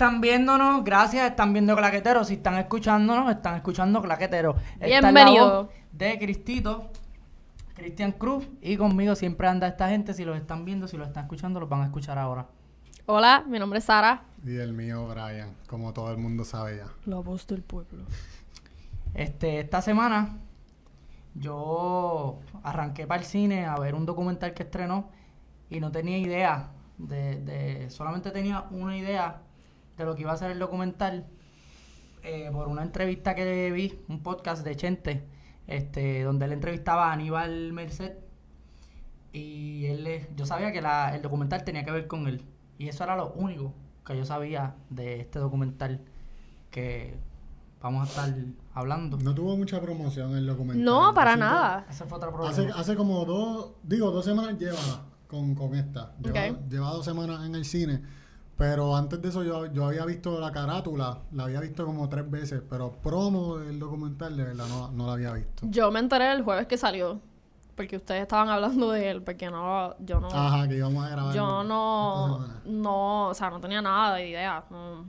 están viéndonos, gracias, están viendo Claquetero. Si están escuchándonos, están escuchando Claquetero. Esta es la Bienvenido. voz de Cristito, Cristian Cruz. Y conmigo siempre anda esta gente. Si los están viendo, si los están escuchando, los van a escuchar ahora. Hola, mi nombre es Sara. Y el mío, Brian, como todo el mundo sabe ya. La voz del pueblo. Este, esta semana yo arranqué para el cine a ver un documental que estrenó y no tenía idea de, de- solamente tenía una idea de lo que iba a ser el documental eh, por una entrevista que vi, un podcast de Chente, este, donde él entrevistaba a Aníbal Merced y él yo sabía que la- el documental tenía que ver con él y eso era lo único que yo sabía de este documental que vamos a estar hablando. No tuvo mucha promoción el documental. No, para nada. Fue. Hace, hace como dos, digo, dos semanas lleva con, con esta. Lleva, lleva dos semanas en el cine. Pero antes de eso yo, yo había visto la carátula, la había visto como tres veces, pero promo del documental de verdad no, no la había visto. Yo me enteré el jueves que salió. Porque ustedes estaban hablando de él. Porque no, yo no. Ajá, que íbamos a grabar. yo no. No, o sea, no tenía nada de idea. No,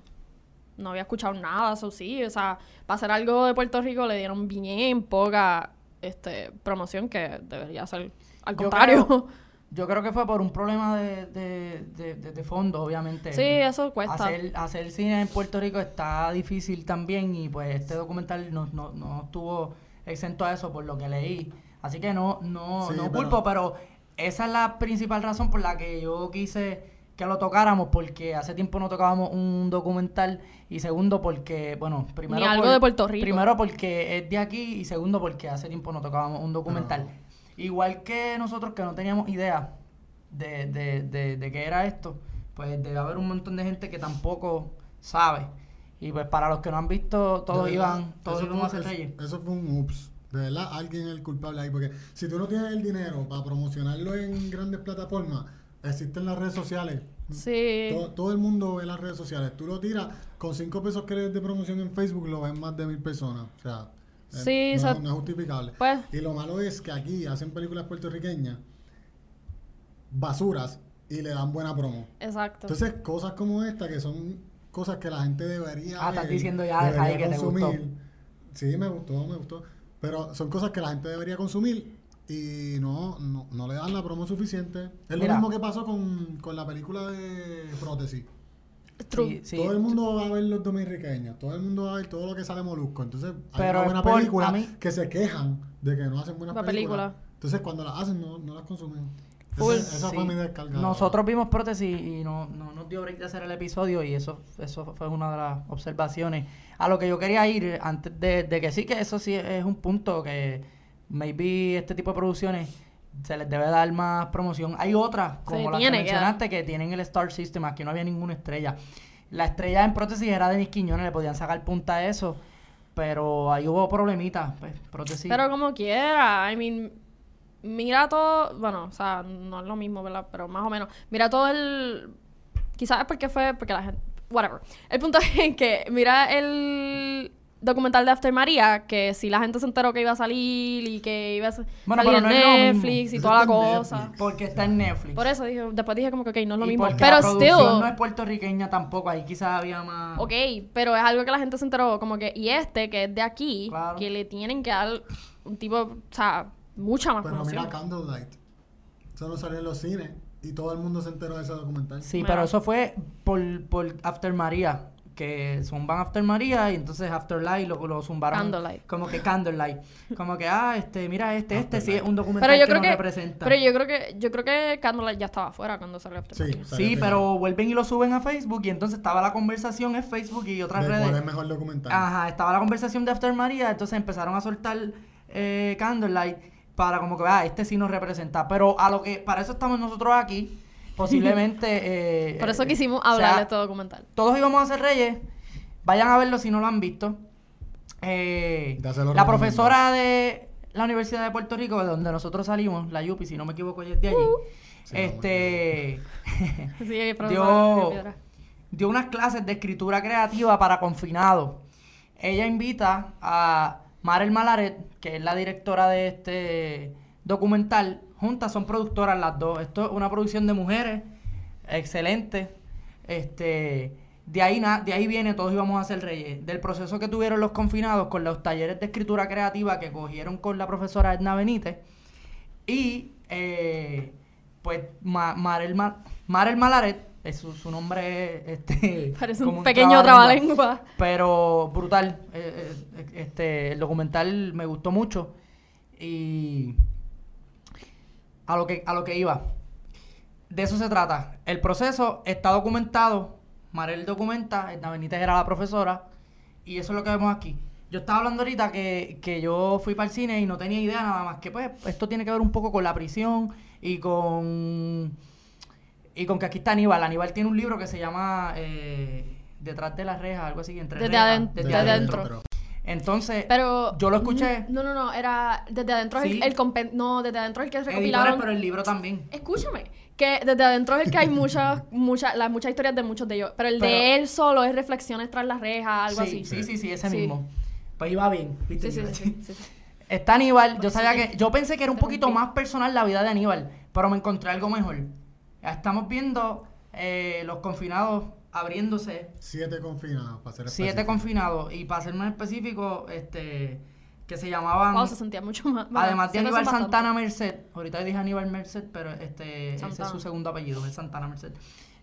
no había escuchado nada, eso sí. O sea, para hacer algo de Puerto Rico le dieron bien poca este, promoción que debería ser al Yo contrario. creo- Yo creo que fue por un problema de, de, de, de- de fondo, obviamente. Sí, eso cuesta. Hacer, hacer cine en Puerto Rico está difícil también y pues este documental no, no, no estuvo exento a eso por lo que leí. Así que no, no, Sí, no pero- culpo, pero esa es la principal razón por la que yo quise que lo tocáramos porque hace tiempo no tocábamos un documental y segundo porque, bueno, primero Ni algo por- de Puerto Rico. Primero porque es de aquí y segundo porque hace tiempo no tocábamos un documental. Igual que nosotros que no teníamos idea de, de, de, de qué era esto, pues debe haber un montón de gente que tampoco sabe. Y pues para los que no han visto, todos verdad, iban, todos íbamos a hacer eso- reyes. Eso fue un ups. De verdad, alguien es el culpable ahí. Porque si tú no tienes el dinero para promocionarlo en grandes plataformas, existen las redes sociales. Sí. Todo, todo el mundo ve las redes sociales. Tú lo tiras con 5 pesos que le des de promoción en Facebook, lo ven más de mil personas. O sea, Sí, no, o sea, no es justificable. Pues, Y lo malo es que aquí hacen películas puertorriqueñas basuras y le dan buena promo. exacto. Entonces, cosas como esta, que son cosas que la gente debería. Ah, estás diciendo ya, debería que te gustó. Sí, me gustó, me gustó. Pero son cosas que la gente debería consumir y no, no, no le dan la promo suficiente. Es Mira. lo mismo que pasó con, con la película de Prótesis. True. Sí, sí. Todo el mundo va a ver los dominicanos, todo el mundo va a ver todo lo que sale Molusco. Entonces, hay Pero una buena por- película mí- que se quejan de que no hacen buenas La películas. película. Entonces, cuando las hacen, no, no las consumen. Full. Ese- esa Sí. fue mi descarga. Nosotros vimos prótesis y no, no nos dio break de hacer el episodio y eso, eso fue una de las observaciones. A lo que yo quería ir antes de, de que sí, que eso sí es un punto que maybe este tipo de producciones se les debe dar más promoción. Hay otras, como las que mencionaste, que tienen el Star System, aquí no había ninguna estrella. La estrella en prótesis era Denis Quiñones, le podían sacar punta a eso, pero ahí hubo problemitas, pues, prótesis. Pero como quiera, I mean, mira todo, bueno, o sea, no es lo mismo, ¿verdad? Pero más o menos, mira todo el, quizás es porque fue, porque la gente, whatever. El punto es que mira el documental de After María, que si la gente se enteró que iba a salir y que iba a Bueno, salir pero en no. Netflix y Eso toda la cosa. Netflix. porque está en Netflix. Por eso dije, después dije como que, ok, no es lo Y mismo. porque Pero la producción still, no es puertorriqueña tampoco, ahí quizás había más... Ok, pero es algo que la gente se enteró, como que, y este, que es de aquí, Claro. que le tienen que dar un tipo, o sea, mucha más Pero promoción. mira Candlelight. Eso no salió en los cines y todo el mundo se enteró de ese documental. Sí, pero eso fue por, por After María, que zumban After María y entonces Afterlight lo, lo zumbaron. Candlelight. Como que Candlelight. Como que, ah, este, mira este, este sí es un documental Pero yo que creo nos que, representa. pero yo creo que, yo creo que Candlelight ya estaba afuera cuando salió After Sí, salió pero vuelven y lo suben a Facebook y entonces estaba la conversación en Facebook y otras ¿De redes. cuál es mejor documental? Ajá, estaba la conversación de After María, entonces empezaron a soltar eh, Candlelight para como que, ah, este sí nos representa. Pero a lo que, para eso estamos nosotros aquí, posiblemente... eh, Por eso eh, quisimos o sea, hablar de este documental. todos íbamos a ser reyes. Vayan a verlo si no lo han visto. Eh, la recomiendo. profesora de la Universidad de Puerto Rico, de donde nosotros salimos, la Yupi, si no me equivoco, ella es de allí. Uh. Este Sí, dio, dio unas clases de escritura creativa para confinados. Ella invita a Marel Malaret, que es la directora de este documental. Juntas son productoras las dos. Esto es una producción de mujeres. Excelente. Este. De ahí, na- de ahí viene Todos íbamos a ser reyes. Del proceso que tuvieron los confinados con los talleres de escritura creativa que cogieron con la profesora Edna Benítez. Y eh, pues Ma- Marel, Ma- Marel Malaret, es su, su nombre este, Parece como un pequeño trabalengua. Pero brutal. eh, eh, este, el documental me gustó mucho. Y a lo que, a lo que iba. De eso se trata. El proceso está documentado. Marel documenta, Edna Benítez era la profesora. Y eso es lo que vemos aquí. Yo estaba hablando ahorita que, que yo fui para el cine y no tenía idea nada más que pues esto tiene que ver un poco con la prisión y con y con que aquí está Aníbal. Aníbal tiene un libro que se llama eh, Detrás de las rejas, algo así, entre Desde rejas, desde desde adentro. adentro. Entonces, Pero. yo lo escuché. No, no, no. Era. Desde adentro Sí. el, el No, desde adentro es el que recopilaron. pero el libro también. Escúchame, que desde adentro es el que hay muchas, muchas, las muchas historias de muchos de ellos. Pero el Pero- de él solo es reflexiones tras las rejas, algo sí, así. Sí, sí, sí, ese Sí. mismo. Pues iba bien, ¿viste? Sí, sí. Está Aníbal, yo sabía que, yo pensé que era un poquito rompí. más personal la vida de Aníbal, pero me encontré algo mejor. Estamos viendo eh, los confinados abriéndose, Siete confinados, para ser siete específico. confinados, y para ser más específico, este, que se llamaban, Wow, se sentía mucho más. bueno, además de Aníbal bastante. Santana Merced, ahorita dije Aníbal Merced, pero este, ese es su segundo apellido, es Santana Merced.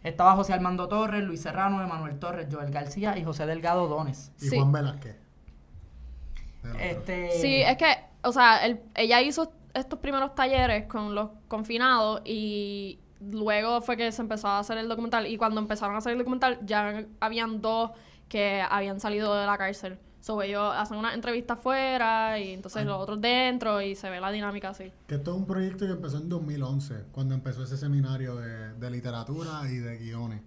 Estaba José Armando Torres, Luis Serrano, Emanuel Torres, Joel García y José Delgado Dones. Y Sí. Juan Velázquez. Este, Sí, es que, o sea, ella hizo estos primeros talleres con los confinados y luego fue que se empezó a hacer el documental. Y cuando empezaron a hacer el documental, ya habían dos que habían salido de la cárcel. So, ellos hacen una entrevista afuera y entonces los otros dentro y se ve la dinámica así. Que esto es un proyecto que empezó en 2011, cuando empezó ese seminario de, de literatura y de guiones.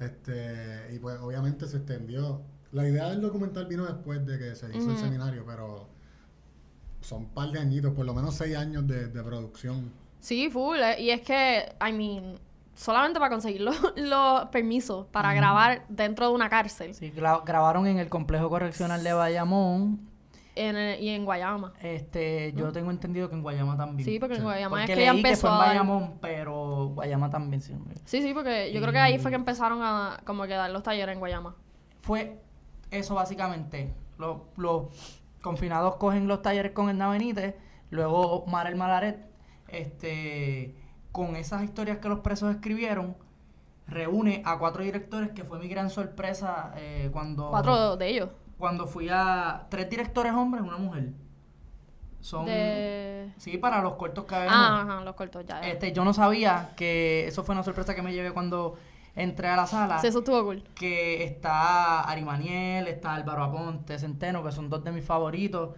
Este, y pues obviamente se extendió. La idea del documental vino después de que se hizo el seminario, pero son un par de añitos, por lo menos seis años de, de producción. Sí, full. eh, Y es que, I mean, solamente para conseguir los, los permisos para grabar dentro de una cárcel Sí, gra- grabaron en el complejo correccional de Bayamón. en el- y en Guayama. Este, yo tengo entendido que en Guayama también. Sí, porque en. Guayama Porque es que ella leí que empezó fue en a Bayamón, pero Guayama también sí. Sí, sí, porque yo creo que ahí fue que empezaron a como que dar los talleres en Guayama. Fue eso básicamente. Los, los confinados cogen los talleres con Edna Benítez, luego Marel Malaret, este, con esas historias que los presos escribieron, reúne a cuatro directores que fue mi gran sorpresa eh, cuando Cuatro de ellos. cuando fui a tres directores hombres, una mujer. Son De... sí para los cortos que vemos. Ah, ajá, los cortos ya. ya. Este, yo no sabía que eso fue una sorpresa que me llevé cuando entré a la sala. Sí, eso estuvo cool. Que está Ari Maniel, está Álvaro Aponte, Centeno, que son dos de mis favoritos.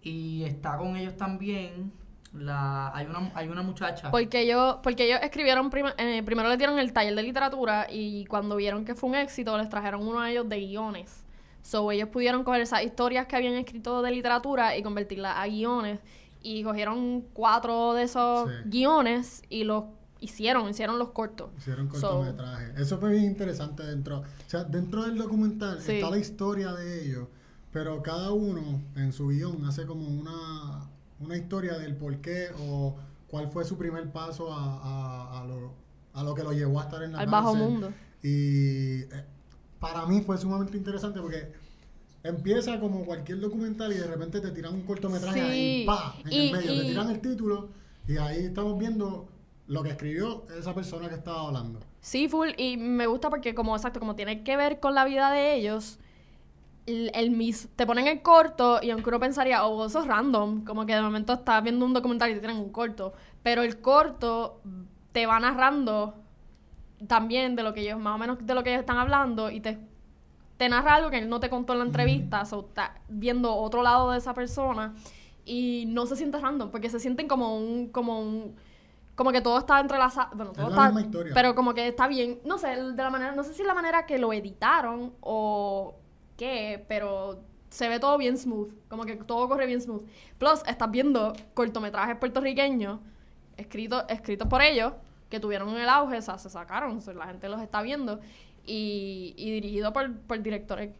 Y está con ellos también. La, hay una, hay una muchacha. Porque ellos, porque ellos escribieron, prima- eh, primero les dieron el taller de literatura y cuando vieron que fue un éxito les trajeron uno de ellos de guiones. So ellos pudieron coger esas historias que habían escrito de literatura y convertirlas a guiones. Y cogieron cuatro de esos Sí. guiones y los hicieron, hicieron los cortos. Hicieron So- cortometrajes. Eso fue bien interesante dentro. O sea, dentro del documental Sí. está la historia de ellos, pero cada uno en su guion hace como una, una historia del por qué o cuál fue su primer paso a, a- a lo, a lo que lo llevó a estar en la Al bajo mundo. Y eh, para mí fue sumamente interesante porque empieza como cualquier documental y de repente te tiran un cortometraje Sí. ahí, pa, en Y- el medio, y- te tiran el título y ahí estamos viendo lo que escribió esa persona que estaba hablando. Sí, full. Y me gusta porque, como exacto, como tiene que ver con la vida de ellos, el, el mis- te ponen el corto y aunque uno pensaría, oh, eso es random, como que de momento estás viendo un documental y te tiran un corto. Pero el corto te va narrando también de lo que ellos, más o menos de lo que ellos están hablando y te, te narra algo que él no te contó en la entrevista, o estás viendo otro lado de esa persona y no se siente random porque se sienten como un, como un, como que todo está entrelazado, bueno, Es todo la está, misma historia. pero como que está bien, no sé, de la manera, no sé si la manera que lo editaron o qué, pero se ve todo bien smooth, como que todo corre bien smooth. Plus, estás viendo cortometrajes puertorriqueños escritos escritos por ellos que tuvieron el auge, o sea, se sacaron, o sea, la gente los está viendo y, y dirigido por, por directores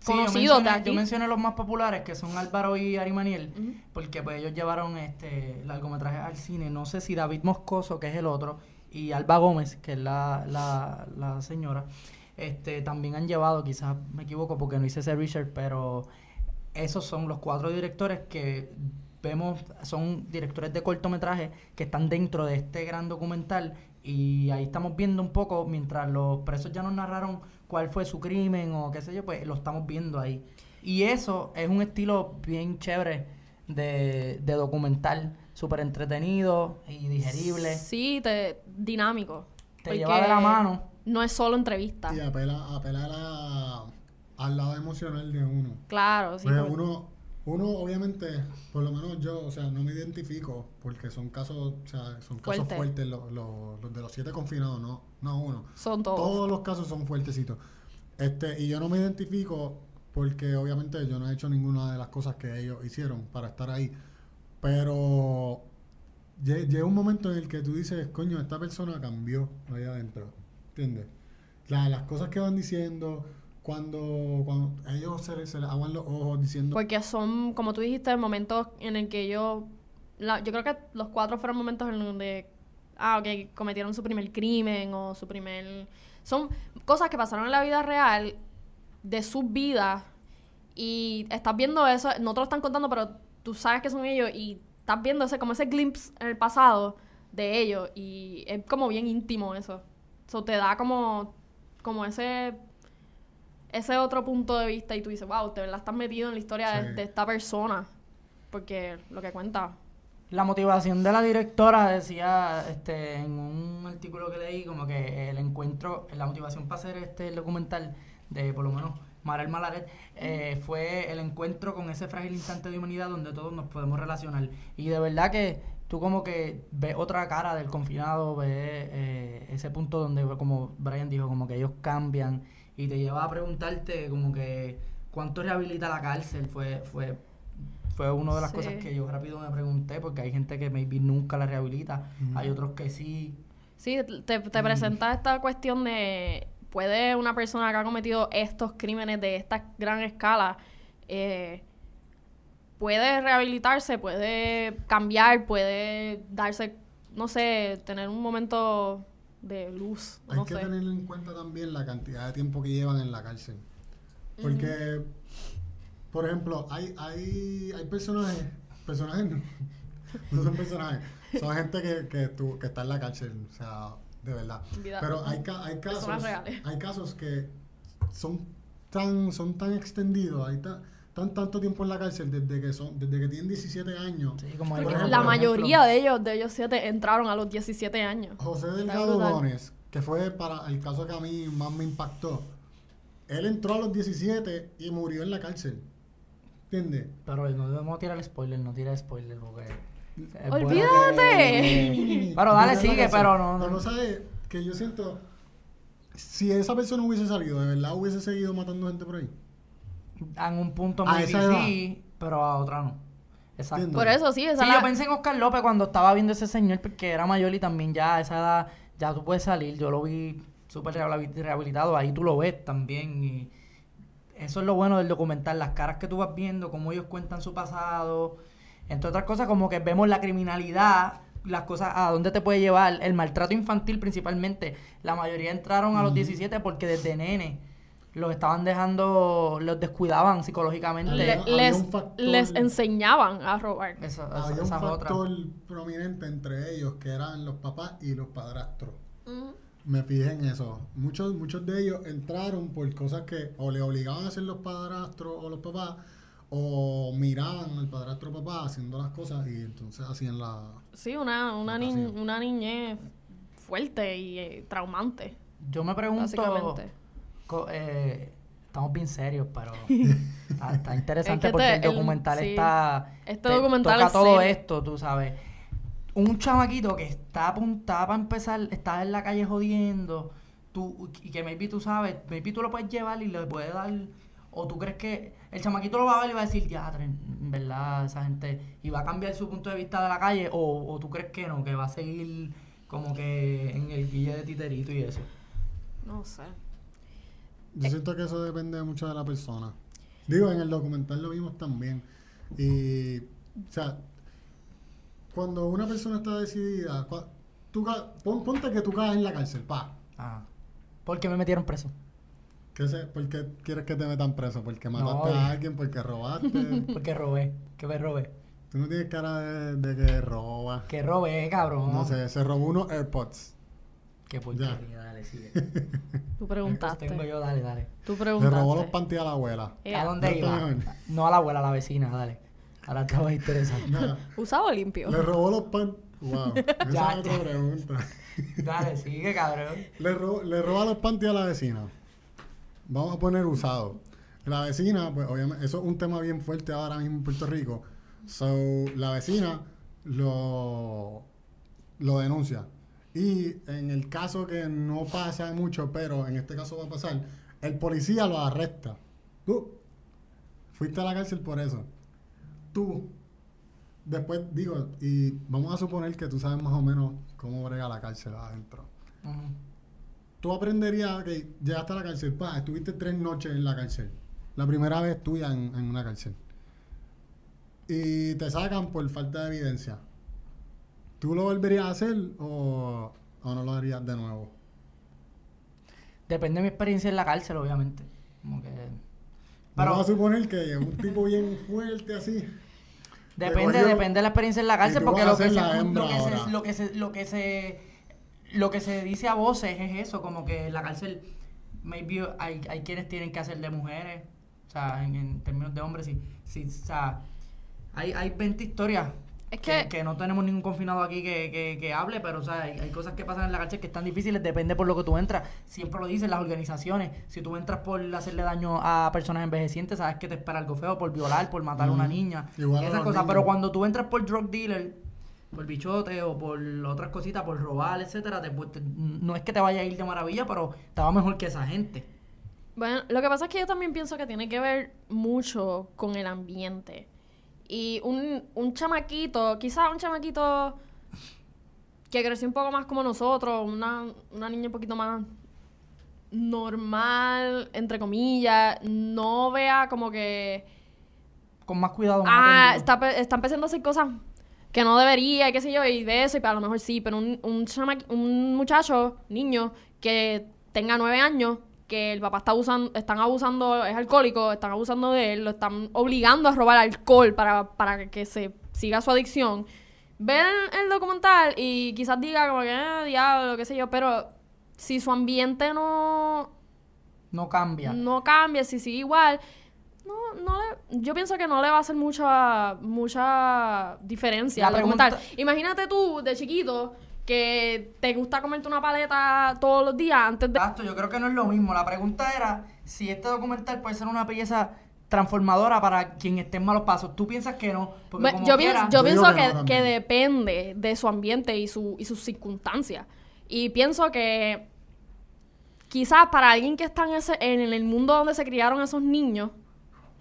Sí, conocidos de aquí. yo mencioné los más populares, que son Álvaro y Arimaniel, Ujú. porque pues ellos llevaron este largometrajes al cine. No sé si David Moscoso, que es el otro, y Alba Gómez, que es la, la, la señora, este también han llevado, quizás me equivoco porque no hice ese research, pero esos son los cuatro directores que vemos, son directores de cortometraje que están dentro de este gran documental y ahí estamos viendo un poco, mientras los presos ya nos narraron cuál fue su crimen o qué sé yo, pues lo estamos viendo ahí. Y eso es un estilo bien chévere de, de documental, súper entretenido y digerible. Sí, te, dinámico. Te lleva de la mano. No es solo entrevista. Y apela, apela a al lado emocional de uno. Claro, sí. Pues uno, uno obviamente, por lo menos yo, o sea, no me identifico porque son casos, o sea, son casos Fuerte. fuertes los, los- los de los siete confinados, no, no uno. son todos. Todos los casos son fuertecitos. Este, y yo no me identifico porque obviamente yo no he hecho ninguna de las cosas que ellos hicieron para estar ahí. Pero lle- llega un momento en el que tú dices, coño, esta persona cambió ahí adentro. La- las cosas que van diciendo, cuando, cuando ellos se les, se aguan los ojos diciendo... Porque son, como tú dijiste, momentos en el que ellos... la- yo creo que los cuatro fueron momentos en donde... Ah, ok, cometieron su primer crimen o su primer... Son cosas que pasaron en la vida real de sus vidas y estás viendo eso, no te lo están contando, pero tú sabes que son ellos y estás viendo ese, como ese glimpse en el pasado de ellos y es como bien íntimo eso. Eso te da como, como ese ese otro punto de vista y tú dices, wow, te verdad estás metido en la historia de, Sí. de esta persona. Porque lo que cuenta. La motivación de la directora decía este en un artículo que leí como que el encuentro, la motivación para hacer este documental de por lo menos Marel Malaret eh, fue el encuentro con ese frágil instante de humanidad donde todos nos podemos relacionar. Y de verdad que tú como que ves otra cara del confinado, ves eh, ese punto donde como Brian dijo, como que ellos cambian y te lleva a preguntarte como que cuánto rehabilita la cárcel fue fue fue una de las Sí. cosas que yo rápido me pregunté porque hay gente que maybe nunca la rehabilita, hay otros que sí. Sí, te, te presenta esta cuestión de, ¿puede una persona que ha cometido estos crímenes de esta gran escala, eh, puede rehabilitarse, puede cambiar, puede darse, no sé, tener un momento de luz, Hay no que sé. tener en cuenta también la cantidad de tiempo que llevan en la cárcel. Porque, por ejemplo, hay, hay, hay personajes, personajes no, no son personajes, son gente que, que, tu- que está en la cárcel, o sea, de verdad. Vida- Pero hay, hay casos, hay casos que son tan, son tan extendidos, hay ta- tan tanto tiempo en la cárcel desde que son, desde que tienen 17 años. Sí, como Porque Por ejemplo, la mayoría de ellos, de ellos siete, entraron a los 17 años. José Delgado. Bones, que fue para el caso que a mí más me impactó, él entró a los 17 y murió en la cárcel. ¿Entiendes? Pero no debemos tirar spoiler, no tira spoiler porque... es bueno ¡Olvídate! que- Pero dale, sigue, pero no... La no. cosa es que yo siento, si esa persona hubiese salido, ¿de verdad hubiese seguido matando gente por ahí? En un punto A muy sí, pero a otra no. Exacto. Entiendo. Por eso sí, esa Sí, la- yo pensé en Oscar López cuando estaba viendo ese señor porque era mayor y también ya a esa edad ya tú puedes salir. Yo lo vi súper rehabil- rehabilitado, ahí tú lo ves también y eso es lo bueno del documental, las caras que tú vas viendo, cómo ellos cuentan su pasado, entre otras cosas como que vemos la criminalidad, las cosas a dónde te puede llevar, el maltrato infantil principalmente. La mayoría entraron a los 17 porque desde nene los estaban dejando, los descuidaban psicológicamente. le- Había- había les, un factor- les enseñaban a robar. Esa- esa- Había un otra. factor prominente entre ellos que eran los papás y los padrastros. Mm. Me fijé en eso. Muchos, muchos de ellos entraron por cosas que o le obligaban a hacer los padrastros o los papás, o miraban al padrastro o papá haciendo las cosas y entonces hacían la... Sí, una, una, ni- una niñez fuerte y eh, traumante, Yo me pregunto, eh, estamos bien serios, pero está, está interesante Es que porque te- el el- documental sí. está... Este te documental toca es todo serio. esto, tú sabes. Un chamaquito que está apuntado para empezar, está en la calle jodiendo, tú, y que maybe tú sabes, maybe tú lo puedes llevar y le puedes dar... O tú crees que el chamaquito lo va a ver y va a decir, ya, en verdad, esa gente... Y va a cambiar su punto de vista de la calle, o, o tú crees que no, que va a seguir como que en el guille de titerito y eso. No sé. Yo siento que eso depende mucho de la persona. Digo, en el documental lo vimos también. Y, o sea, cuando una persona está decidida, tú, pon- ponte que tú caes en la cárcel, pa. Ah. ¿Por qué me metieron preso? ¿Qué sé? ¿Por qué quieres que te metan preso? ¿Porque mataste No, a alguien? ¿Porque robaste? Porque robé. ¿Qué me robé? tú no tienes cara de, de que roba. Que robé, cabrón. No sé, se robó unos AirPods. Qué porquería, dale, sigue. Tú preguntaste. Tengo yo, dale, dale. Tú Le preguntaste. robó los panties a la abuela. Eh, ¿A dónde iba? mejor. No a la abuela, a la vecina, dale. Ahora te va a interesar. Nada, ¿Usado o limpio? le robó los panties. Wow, esa Ya, es otra ya. pregunta. Dale, sigue, cabrón. Le, ro- le roba los panties a la vecina. Vamos a poner usado. La vecina, pues obviamente, eso es un tema bien fuerte ahora mismo en Puerto Rico. So, la vecina lo, lo denuncia. Y en el caso que no pasa mucho, pero en este caso va a pasar, el policía lo arresta. Tú fuiste a la cárcel por eso. Tú, después digo, y vamos a suponer que tú sabes más o menos cómo brega la cárcel adentro tú aprenderías que llegaste a la cárcel, pa, estuviste tres noches en la cárcel. La primera vez tuya en, en una cárcel. Y te sacan por falta de evidencia. ¿Tú lo volverías a hacer o, o no lo harías de nuevo? Depende de mi experiencia en la cárcel, obviamente. Como que... Vamos Pero a suponer que un tipo bien fuerte así. depende, depende de la experiencia en la cárcel, porque lo que, lo, se, lo que se lo que se lo que se dice a voces es eso, como que en la cárcel maybe hay, hay quienes tienen que hacer de mujeres, o sea, en, en términos de hombres, sí, sí, o sea, hay, hay 20 historias Es que, que- que no tenemos ningún confinado aquí que, que, que hable, pero o sea, hay, hay cosas que pasan en la cárcel que están difíciles, depende por lo que tú entras. Siempre lo dicen las organizaciones. Si tú entras por hacerle daño a personas envejecientes, sabes que te espera algo feo, por violar, por matar a una niña. Igual esas cosas. niños. Pero cuando tú entras por drug dealer, por bichote o por otras cositas, por robar, etcétera, te- te- no es que te vaya a ir de maravilla, pero te va mejor que esa gente. Bueno, lo que pasa es que yo también pienso que tiene que ver mucho con el ambiente. Y un, un chamaquito, quizás un chamaquito que creció un poco más como nosotros, una, una niña un poquito más normal, entre comillas, no vea como que... Con más cuidado. más Ah, está, está empezando a hacer cosas que no debería, y qué sé yo, y de eso, y para lo mejor sí, pero un, un, un muchacho, niño, que tenga nueve años, que el papá está abusando, están abusando, es alcohólico, están abusando de él, lo están obligando a robar alcohol para, para que se siga su adicción. Ver el documental y quizás diga como que, eh, diablo, qué sé yo, pero si su ambiente no, No cambia. no cambia, si sigue igual, no, no le, yo pienso que no le va a hacer mucha, mucha diferencia al documental. Imagínate tú, de chiquito, que te gusta comerte una paleta todos los días antes de... Exacto, yo creo que no es lo mismo. La pregunta era si este documental puede ser una pieza transformadora para quien esté en malos pasos. ¿Tú piensas que no? Porque Ve- como yo, quiera- pienso, yo Yo digo pienso que que, no que también. depende de su ambiente y, su, y sus circunstancias. Y pienso que quizás para alguien que está en, ese, en el mundo donde se criaron esos niños,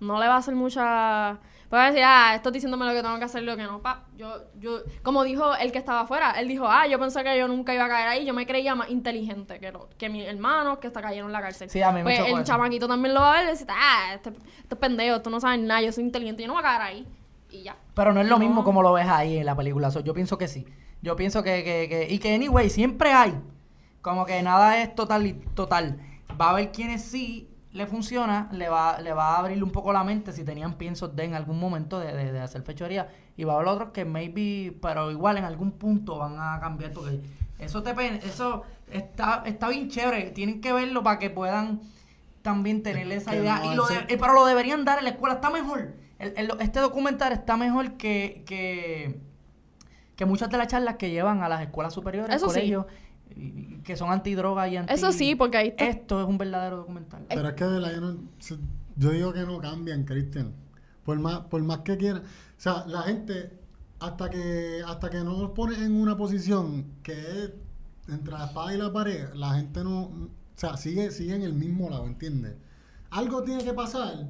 no le va a hacer mucha... Puede decir, ah, esto diciéndome lo que tengo que hacer, lo que no. Pa, yo, yo, como dijo el que estaba afuera, él dijo, ah, yo pensé que yo nunca iba a caer ahí, yo me creía más inteligente que, lo, que mis hermanos que hasta cayeron en la cárcel. Sí, a mí me pues el eso. chamaquito también lo va a ver y dice, ah, este, este es pendejo, tú no sabes nada, yo soy inteligente, yo no voy a caer ahí. Y ya. Pero no es lo No. mismo como lo ves ahí en la película. So, yo pienso que sí. Yo pienso que, que, que- Y que, anyway, siempre hay. Como que nada es total y total. Va a haber quienes sí le funciona, le va, le va a abrir un poco la mente si tenían piensos de en algún momento de, de- de hacer fechoría. Y va a haber otros que maybe, pero igual en algún punto van a cambiar. Porque eso te eso está, está bien chévere. Tienen que verlo para que puedan también tener esa que idea. no y lo de- eh, pero lo deberían dar en la escuela. Está mejor. El- el- este documental está mejor que, que, que muchas de las charlas que llevan a las escuelas superiores, Eso colegios, que son antidroga y anti... Eso sí, porque ahí está- Esto es un verdadero documental. Pero es que de verdad yo, no- yo digo que no cambian, Cristian. Por más, por más que quieran. O sea, la gente, hasta que, hasta que no los pones en una posición que es entre la espada y la pared, la gente no. O sea, sigue, sigue en el mismo lado, ¿entiendes? Algo tiene que pasar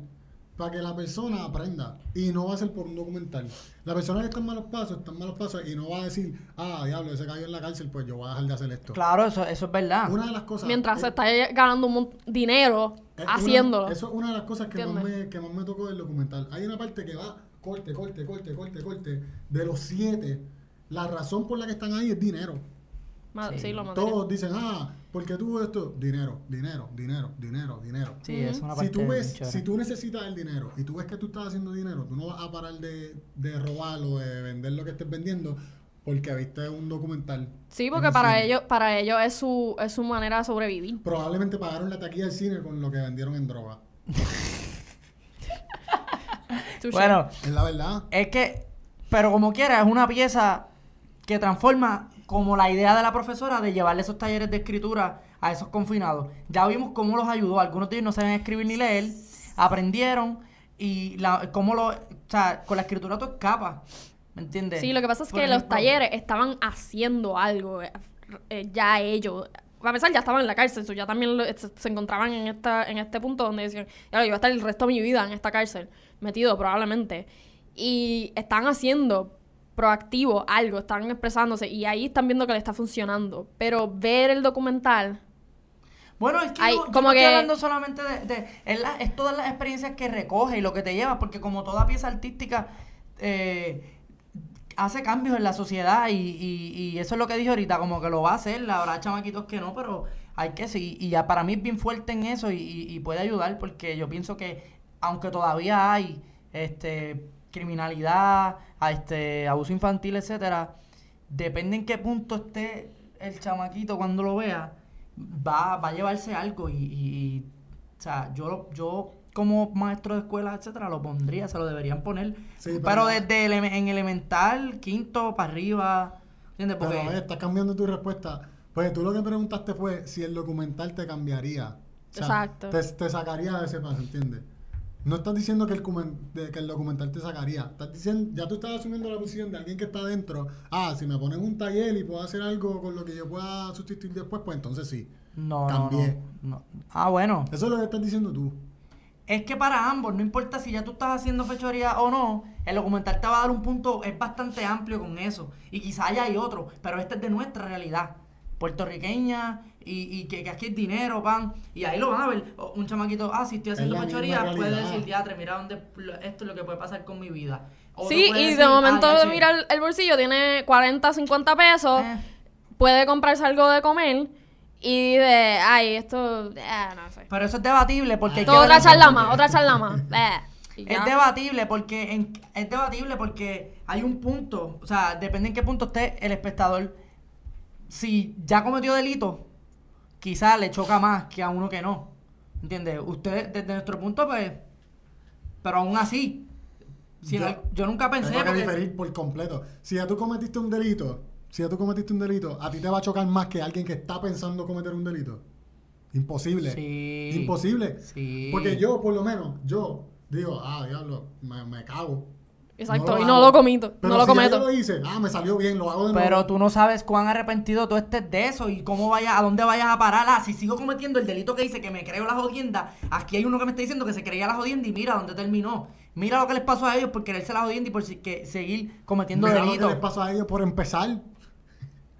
para que la persona aprenda. Y no va a ser por un documental. La persona que está en malos pasos, está en malos pasos y no va a decir, ah, diablo, ese cayó en la cárcel, pues yo voy a dejar de hacer esto. Claro, eso, eso es verdad. Una de las cosas. Mientras se está ganando un dinero es una- haciéndolo. eso es una de las cosas que más, me, que más me tocó del documental. Hay una parte que va corte, corte, corte, corte, corte. De los siete, la razón por la que están ahí es dinero. Ma- Sí. sí, lo material. Todos dicen, ah, porque tú esto, dinero, dinero, dinero, dinero, dinero. Sí, es una Si parte tú bien ves, si tú necesitas el dinero y tú ves que tú estás haciendo dinero, tú no vas a parar de, de robar o de vender lo que estés vendiendo porque viste un documental. Sí, porque para cine. ellos, para ellos es su, es su manera de sobrevivir. Probablemente pagaron la taquilla del cine con lo que vendieron en droga. Bueno, Es la verdad. es que, pero como quiera, es una pieza que transforma como la idea de la profesora de llevarle esos talleres de escritura a esos confinados. Ya vimos cómo los ayudó. Algunos de ellos no saben escribir ni leer, aprendieron y la, cómo lo, o sea, con la escritura tú escapas. ¿Me entiendes? Sí, lo que pasa es Por que los talleres estaban haciendo algo eh, eh, ya ellos. A pesar ya estaban en la cárcel, so ya también lo- se, se encontraban en esta en este punto donde decían, ya yo voy a estar el resto de mi vida en esta cárcel, metido probablemente. Y están haciendo proactivo algo, están expresándose y ahí están viendo que le está funcionando. Pero ver el documental, Bueno, es que Ay, yo, yo como no estoy que- hablando solamente de... de- es, la- es todas las experiencias que recoge y lo que te lleva, porque como toda pieza artística eh, hace cambios en la sociedad y, y- y eso es lo que dije ahorita, como que lo va a hacer, habrá chamaquitos que no, pero hay que sí, y ya para mí es bien fuerte en eso y, y- y puede ayudar porque yo pienso que aunque todavía hay este criminalidad, a este abuso infantil, etcétera, depende en qué punto esté el chamaquito cuando lo vea, va, va a llevarse algo y, y- y, o sea, yo, lo- yo como maestro de escuela, etcétera, lo pondría, se lo deberían poner, Sí, pero desde en elemental, quinto para arriba, ¿entiendes? Pero estás cambiando tu respuesta. Pues tú lo que preguntaste fue si el documental te cambiaría. O sea, Exacto. Te, te sacaría de ese paso, ¿entiendes? No estás diciendo que el, que documental te sacaría. Estás diciendo, ya tú estás asumiendo la posición de alguien que está adentro. Ah, si me ponen un taller y puedo hacer algo con lo que yo pueda sustituir después, pues entonces sí. no, no, cambié. no, no. Ah, bueno. Eso es lo que estás diciendo tú. Es que para ambos, no importa si ya tú estás haciendo fechoría o no, el documental te va a dar un punto, es bastante amplio con eso. Y quizá haya hay otro, pero este es de nuestra realidad. Puertorriqueña y, y que, que aquí hay dinero, pan. Y ahí lo van a ver. O Un chamaquito, ah, si estoy haciendo fechoría, puede decir, diatre, mira dónde, esto es lo que puede pasar con mi vida. Sí, y decir, de "Ah, momento mira el, el bolsillo, tiene 40, 50 pesos, eh". puede comprarse algo de comer y de, ay, esto, eh, no sé. Pero eso es debatible porque hay que Todo ver otra charla más, otra charla más. eh. Es debatible porque en- es debatible porque hay un punto, o sea, depende en qué punto esté el espectador. Si ya cometió delito, quizá le choca más que a uno que no. ¿Entiendes? Usted, desde nuestro punto, pues. Pero aún así. si Yo- nunca pensé. Tengo que porque- diferir por completo. Si ya tú cometiste un delito, si ya tú cometiste un delito, a ti te va a chocar más que alguien que está pensando cometer un delito. Imposible. Sí. Imposible. Sí. Porque yo, por lo menos, yo digo, ah, diablo, me, me cago. Exacto, No y no lo comito, Pero no lo si ya cometo. yo lo hice, ah, me salió bien, lo hago de nuevo. Pero tú no sabes cuán arrepentido tú estés de eso y cómo vayas, a dónde vayas a parar. Ah, si sigo cometiendo el delito que hice, que me creo la jodienda, aquí hay uno que me está diciendo que se creía la jodienda y mira dónde terminó. Mira lo que les pasó a ellos por quererse la jodienda y por si- que seguir cometiendo Mira lo que delitos. les pasó a ellos por empezar.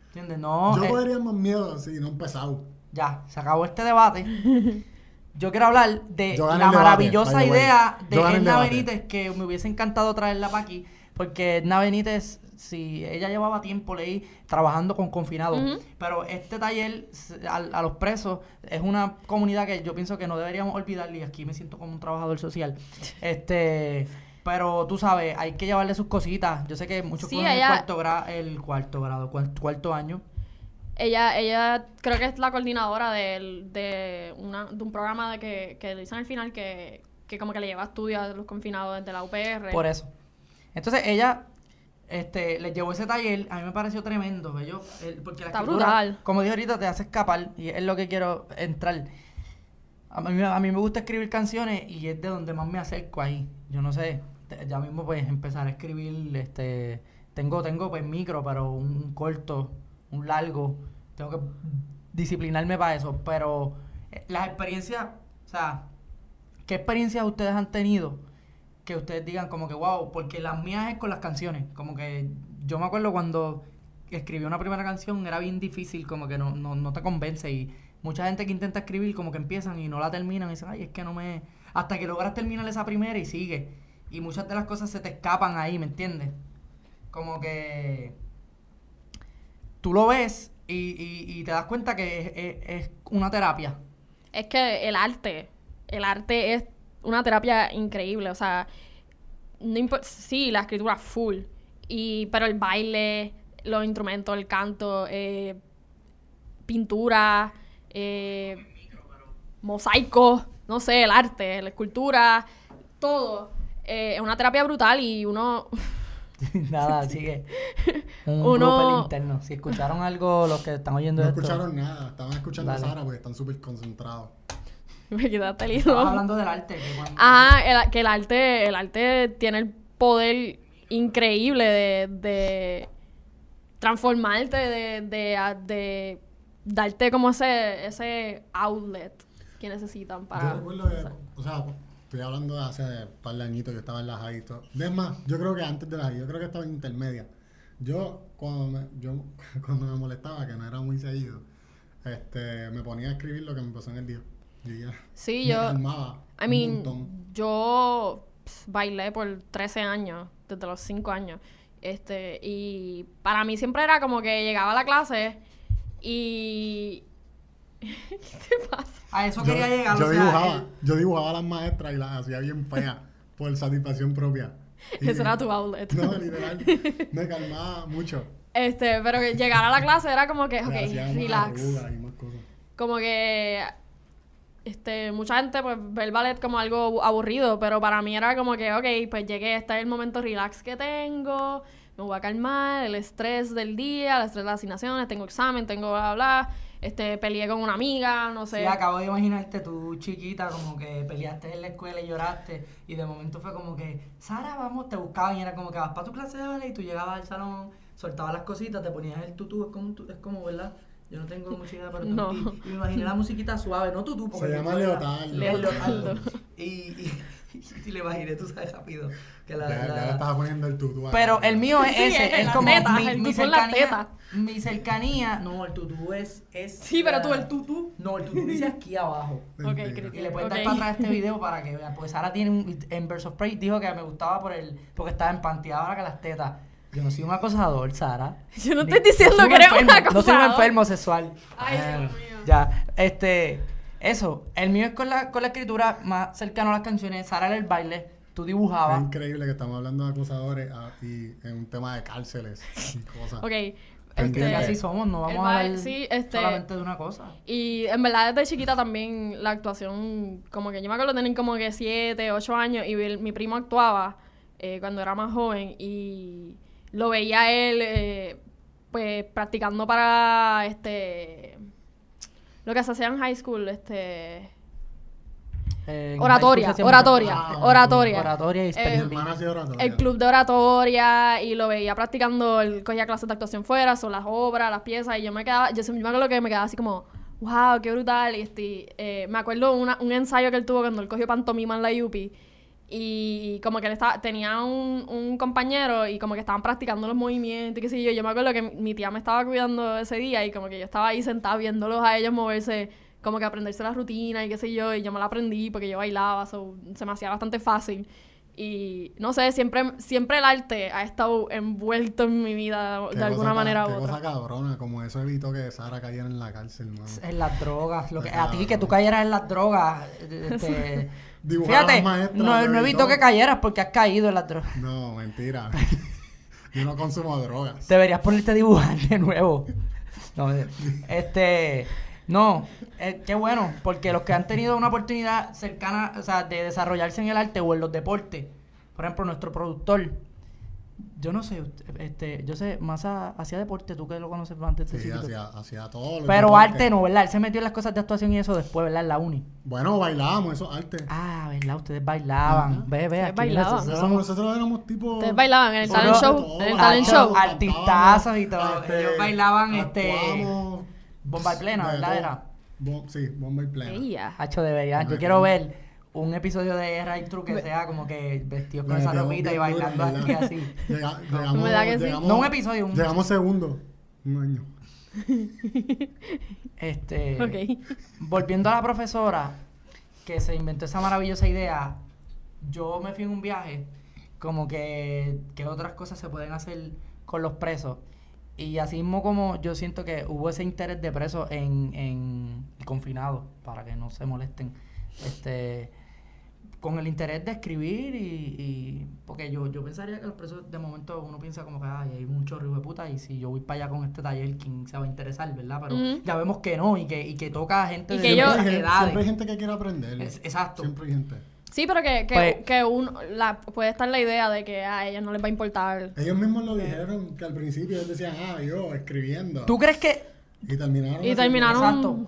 ¿Entiendes? No. yo eh, podría más miedo si no he empezado. ya, se acabó este debate. Yo quiero hablar de la maravillosa idea de Edna. Benítez, que me hubiese encantado traerla para aquí, porque Edna Benítez, si ella llevaba tiempo, leí, trabajando con confinados, pero este taller a, a los presos es una comunidad que yo pienso que no deberíamos olvidar, y aquí me siento como un trabajador social, este... Pero tú sabes, hay que llevarle sus cositas. Yo sé que muchos Sí, cogen el cuarto grado, el cuarto grado, cuarto, cuarto año. Ella, ella creo que es la coordinadora del- de, una, de un programa de que, que le dicen al final que, que como que le lleva estudios a los confinados desde la UPR. Por eso. Entonces ella este, les llevó ese taller, a mí me pareció tremendo, ellos, el- porque la Está escritura, brutal. como dije ahorita, te hace escapar y es lo que quiero entrar. A mí, a mí me gusta escribir canciones y es de donde más me acerco ahí. Yo no sé, ya mismo pues empezar a escribir, este, tengo, tengo pues micro, pero un, un corto, un largo, tengo que disciplinarme para eso, pero eh, las experiencias, o sea, ¿qué experiencias ustedes han tenido que ustedes digan como que wow, porque las mías es con las canciones, como que yo me acuerdo cuando escribí una primera canción era bien difícil, como que no, no, no te convence y mucha gente que intenta escribir como que empiezan y no la terminan y dicen, ay, es que no me... Hasta que logras terminar esa primera y sigue. Y muchas de las cosas se te escapan ahí, ¿me entiendes? Como que tú lo ves y, te das cuenta que es, una terapia. Es que el arte, el arte es una terapia increíble, o sea, sí, la escritura full, y, pero el baile, los instrumentos, el canto, eh, pintura, eh, mosaico, no sé, el arte, la escultura, todo. eh, es una terapia brutal y uno... Nada, sigue. Un Uno- interno. Si escucharon algo, los que están oyendo No esto. escucharon nada, estaban escuchando Dale. a Sara porque están súper concentrados. me quitaste el Estamos hilo. hablando del arte. que cuando- Ah, el- que el arte, el arte tiene el poder increíble de, de transformarte, de, de, de darte como ese, ese outlet que necesitan para... Yo recuerdo que, o sea, estoy hablando de hace un par de añitos, yo estaba en la high y todo. Es más, yo creo que antes de la high, yo creo que estaba en intermedia. Yo, cuando me, yo, cuando me molestaba, que no era muy seguido, este, me ponía a escribir lo que me pasó en el día. Y ya. Sí, me yo- calmaba I mean, yo bailé por 13 años, desde los 5 años. Este, y para mí siempre era como que llegaba a la clase y... ¿Qué te pasa? A eso Yo, quería llegar. yo o sea, dibujaba, el- yo dibujaba a las maestras y las hacía bien feas por satisfacción propia. Y- Ese era tu outlet. No, literal, me calmaba mucho. Este, pero que llegar a la clase era como que, ok, relax. arrugas y más cosas. Como que, este, mucha gente pues ve el ballet como algo aburrido, pero para mí era como que, ok, pues llegué, este es el momento relax que tengo, me voy a calmar, el estrés del día, el estrés de las asignaciones, tengo examen, tengo bla, bla, bla, este, peleé con una amiga, no sé. Sí, acabo de imaginarte tú chiquita, como que peleaste en la escuela y lloraste, y de momento fue como que, Sara, vamos, te buscaban y era como que vas para tu clase de ballet y tú llegabas al salón, soltabas las cositas, te ponías el tutú, es como, tu- es como ¿verdad? Yo no tengo mucha idea, pero No. me imaginé la musiquita suave, no tutú, porque Se llama leotardo. Leotardo. leotardo. Y, y, y le imaginé, tú sabes, rápido. Que la, Ya, la- ya le estaba poniendo el tutú. pero el mío es Sí, ese, es es, la como teta, mi, el mi la cercanía, mi cercanía, no, el tutú es, es Sí, pero la- tú el tutú. No, el tutú dice aquí abajo. Ok, Mentira. crítico. Y le puedes Ok. dar para atrás este video para que vean, porque Sara tiene un, en Birds of Prey dijo que me gustaba por el, porque estaba empanteada ahora que las tetas. Yo no soy un acosador, Sara. Yo no Ni- estoy diciendo que eres un enfermo, No soy un acosador. enfermo sexual. Ay, Ah, Dios mío. Ya, este, eso, el mío es con la, con la escritura más cercano a las canciones, Sara el baile, tú Es dibujabas. increíble que estamos hablando de acusadores ah, y en un tema de cárceles y cosas. Ok, Este, así somos, no vamos a hablar sí, este- solamente de una cosa. Y en verdad desde chiquita también la actuación, como que yo me acuerdo tener como que 7, 8 años y el- mi primo actuaba eh, cuando era más joven y lo veía a él eh, pues practicando para este lo que se hacía en high school, este En oratoria, oratoria, Ah, oratoria. Oratoria y Eh, oratoria. El club de oratoria y lo veía practicando, él cogía clases de actuación fuera, son las obras, las piezas, y yo me quedaba, yo, me acuerdo que me quedaba así como, wow, qué brutal, y este, eh, me acuerdo una- un ensayo que él tuvo cuando él cogió pantomima en la UPI, y como que él estaba, tenía un, un compañero y como que estaban practicando los movimientos y qué sé yo, yo me acuerdo que mi, tía me estaba cuidando ese día y como que yo estaba ahí sentada viéndolos a ellos moverse, como que aprenderse la rutina y qué sé yo, y yo me la aprendí porque yo bailaba, so, se me hacía bastante fácil. Y no sé, siempre, siempre el arte ha estado envuelto en mi vida de alguna manera Qué u otra. cosa cabrona, como eso evitó que Sara cayera en la cárcel, mano. En las drogas. Lo que, a ti que tú cayeras en las drogas. Este, Dibujar a las fíjate, no, no evitó. evito que cayeras porque has caído en las drogas. No, mentira. Yo no consumo drogas. Deberías ponerte a dibujar de nuevo. No, este, no, eh, qué bueno, porque los que han tenido una oportunidad cercana, o sea, de desarrollarse en el arte o en los deportes, por ejemplo, nuestro productor, yo no sé, usted- este, yo sé, Massa hacía deporte, tú que lo conoces antes de Sí, hacía, hacía todo. lo Pero que- arte no, ¿verdad? Él se metió en las cosas de actuación y eso después, ¿verdad? En la uni. Bueno, bailábamos, eso es arte. Ah, ¿verdad? Ustedes bailaban. Ajá. Ve, ve, aquí, bailaban. nosotros Nosotros, somos nosotros éramos tipo. Ustedes bailaban en el talent show, todo, en el talent show. show. Artistazos y todo. Este, Ellos bailaban, este, bomba y plena, ¿verdad? Era. Sí, bomba y plena. Hacho, deberían. Yo quiero ver un episodio de Right True que Me- sea como que vestidos con esa ropita y bailando aquí así. Llega- llegamos, ¿Verdad que sí? llegamos- No un episodio, un- Llegamos segundo. Un año. Este, volviendo a la profesora que se inventó esa maravillosa idea, yo me fui en un viaje como que, que otras cosas se pueden hacer con los presos. Y así mismo como yo siento que hubo ese interés de presos en, en confinados, para que no se molesten, este con el interés de escribir y, y- porque yo, yo pensaría que los presos de momento uno piensa como que ay, hay un chorro de puta y si yo voy para allá con este taller, ¿quién se va a interesar, verdad? Pero ya vemos que no y que, y que toca a gente Y de que yo- Siempre edades. siempre hay gente que quiere aprender. Es- exacto. Siempre hay gente. Sí, pero que, que, Pues- que un, la, puede estar la idea de que a ellos no les va a importar. Ellos mismos lo dijeron que al principio ellos decían, ah, yo escribiendo. ¿Tú crees que Y terminaron. Y terminaron Exacto.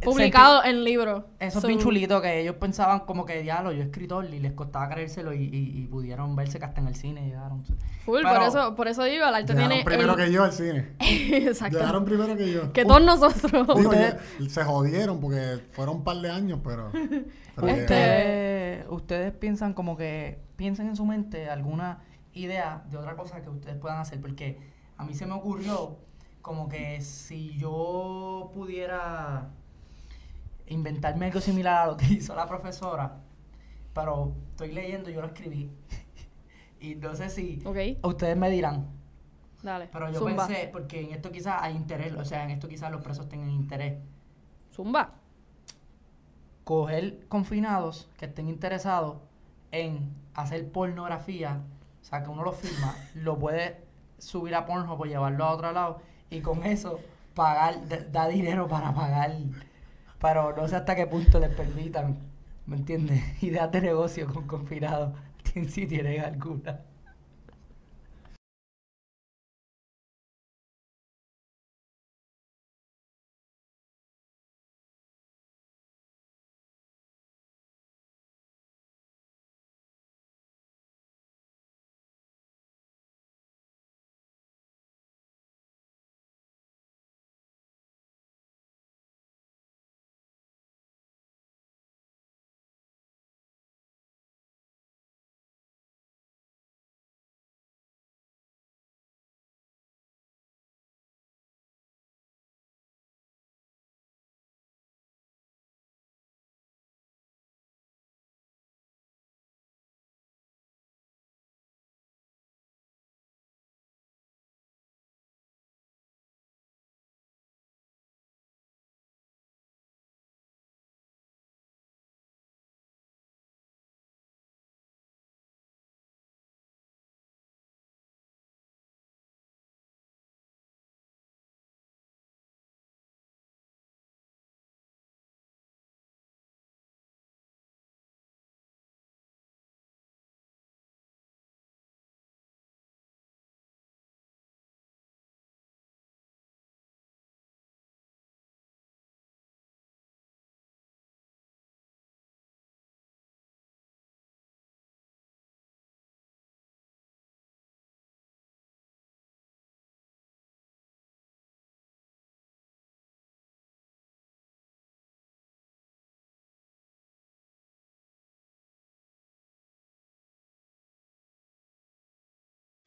Publicado en libros. eso es So, bien chulito? Que ellos pensaban como que diablo, yo escritor y les costaba creérselo y, y- y pudieron verse que hasta en el cine llegaron. Full, Pero- por eso, por eso digo, el arte Llegaron tiene. primero el- que yo al cine. Exacto. Llegaron primero que yo. Que todos nosotros. Digo, ya- se jodieron porque fueron un par de años, pero. pero Este-. Ustedes, ustedes piensan como que piensen en su mente alguna idea de otra cosa que ustedes puedan hacer, porque a mí se me ocurrió como que si yo pudiera inventarme algo similar a lo que hizo la profesora, pero estoy leyendo, yo lo escribí. y no sé si ustedes me dirán, dale. pero yo Zumba. pensé, porque en esto quizás hay interés, o sea, en esto quizás los presos tengan interés. Zumba. coger confinados que estén interesados en hacer pornografía, o sea, que uno lo firma, lo puede subir a Pornhub o llevarlo a otro lado y con eso pagar, da dinero para pagar, pero no sé hasta qué punto les permitan, ¿me entiendes? Ideas de negocio con confinados, si tienen alguna.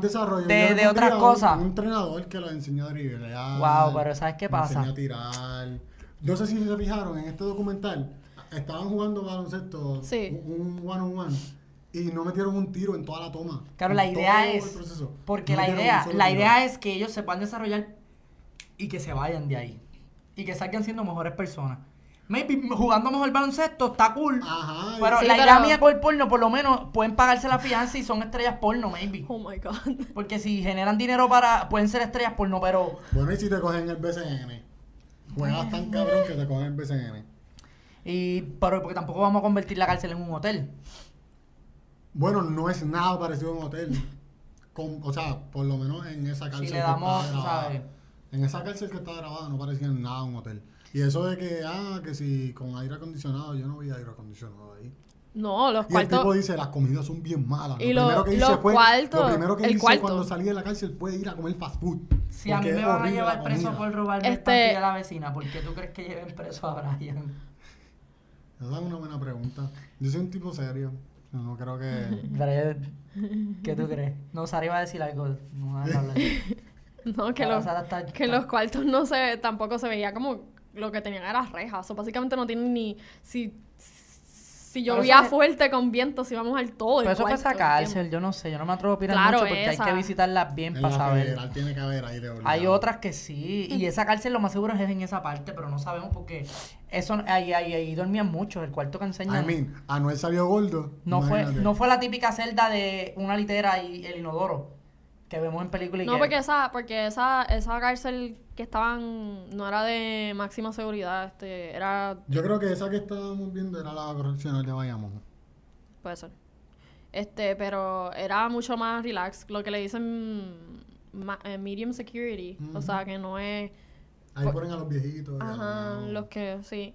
Desarrollo. De- de otras cosas. Un, entrenador que lo enseñó a driblear. Wow, pero ¿sabes qué pasa? enseñó a tirar. No sé si se fijaron en este documental. Estaban jugando baloncesto. Sí. Un un one on one. Y no metieron un tiro en toda la toma. Claro, la idea es, porque No la idea, la tiro. idea es que ellos se puedan desarrollar y que se vayan de ahí. Y que salgan siendo mejores personas. Maybe jugando mejor baloncesto está cool. Ajá. Pero Sí, la pero- idea mía con el porno, por lo menos, pueden pagarse la fianza y son estrellas porno, maybe. Oh my god. Porque si generan dinero para, pueden ser estrellas porno, pero Bueno, y si te cogen el BCN. Juegas tan cabrón que te cogen el BCN. y pero porque tampoco vamos a convertir la cárcel en un hotel. Bueno, no es nada parecido a un hotel. Con, o sea, por lo menos en esa cárcel le que damos, está grabada. ¿sabes? En esa cárcel que está grabada no parecía nada un hotel. Y eso de que, ah, que si con aire acondicionado, yo no vi aire acondicionado ahí. No, los Y el tipo cuartos. dice, las comidas son bien malas. Y lo, lo- primero que los hice fue, cuartos, lo primero que el hice cuarto. cuando salí de la cárcel fue ir a comer fast food. Si a mí me van a llevar preso por robarme el Este- panty de la vecina, ¿por qué tú crees que lleven preso a Brian? Esa es una buena pregunta. Yo soy un tipo serio. Yo no creo que... Pero, ¿Qué tú crees? No, Sara iba a decir algo. No, a. No, que, los, está- que los cuartos no se, tampoco se veía como lo que tenían era rejas. O básicamente no tienen ni, si, si llovía fuerte con viento, si vamos al todo el Pero eso fue cuarto, esa cárcel, yo no sé, yo no me atrevo a opinar Claro, mucho porque hay que visitarlas bien En para la saber. tiene que haber aire. Hay otras que sí, y esa cárcel lo más seguro es en esa parte, pero no sabemos porque eso ahí, ahí, ahí dormían mucho, el cuarto que enseñan. I mean, Anuel salió gordo. no fue, no fue la típica celda de una litera y el inodoro que vemos en películas y No, que- porque esa, porque esa, esa cárcel que estaban no era de máxima seguridad, este, era, Yo creo que esa que estábamos viendo era la correccional de Bayamón. puede ser. Este, pero era mucho más relax, lo que le dicen ma- eh, medium security, o sea que no es Ahí Por- ponen a los viejitos. y a Ajá, los- los que, sí.